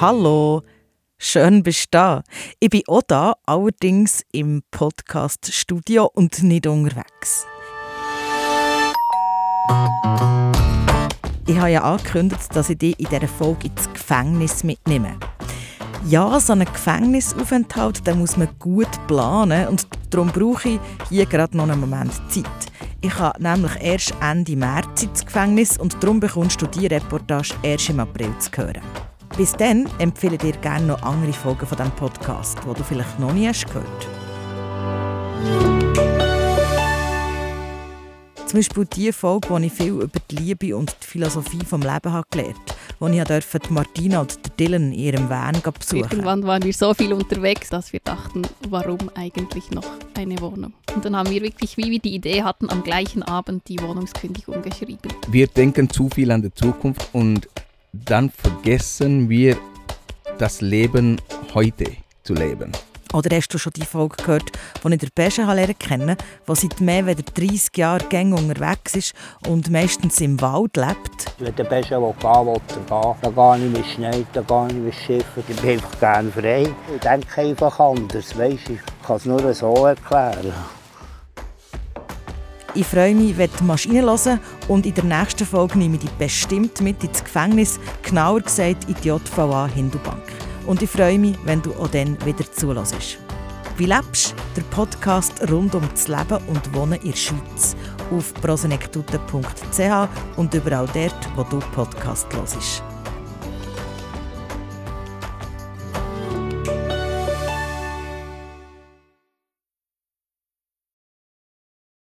Hallo, schön bist du da. Ich bin auch da, allerdings im Podcast-Studio und nicht unterwegs. Ich habe ja angekündigt, dass ich dich in dieser Folge ins Gefängnis mitnehme. Ja, so einen Gefängnisaufenthalt den muss man gut planen und darum brauche ich hier gerade noch einen Moment Zeit. Ich habe nämlich erst Ende März ins Gefängnis und darum bekommst du diese Reportage erst im April zu hören. Bis dann empfehle ich dir gerne noch andere Folgen von diesem Podcast, die du vielleicht noch nie hast gehört Zum Beispiel die Folge, wo ich viel über die Liebe und die Philosophie des Lebens habe gelernt habe, wo ich durfte Martina und Dylan in ihrem Van besuchen Irgendwann waren wir so viel unterwegs, dass wir dachten, warum eigentlich noch eine Wohnung? Und dann haben wir wirklich, wie wir die Idee hatten, am gleichen Abend die Wohnungskündigung geschrieben. Wir denken zu viel an die Zukunft und dann vergessen wir das Leben heute zu leben. Oder hast du schon die Folge gehört, die ich der Pesche lernen kennen, der seit mehr als 30 Jahren gäng unterwegs ist und meistens im Wald lebt? Wenn der Pesche gehen will, will er gehen. Da gehe ich mit Schnee, da gehe ich mit Schiffen. Ich bin einfach gerne frei. Ich denke einfach anders, weißt? Ich kann es nur so erklären. Ich freue mich, wenn du Maschine hören und in der nächsten Folge nehme ich dich bestimmt mit ins Gefängnis, genauer gesagt in die JVA Hindubank. Und ich freue mich, wenn du auch dann wieder zulässt. Wie lebst? Der Podcast rund um das Leben und Wohnen in der Schweiz auf prosenektute.ch und überall dort, wo du Podcast hörst.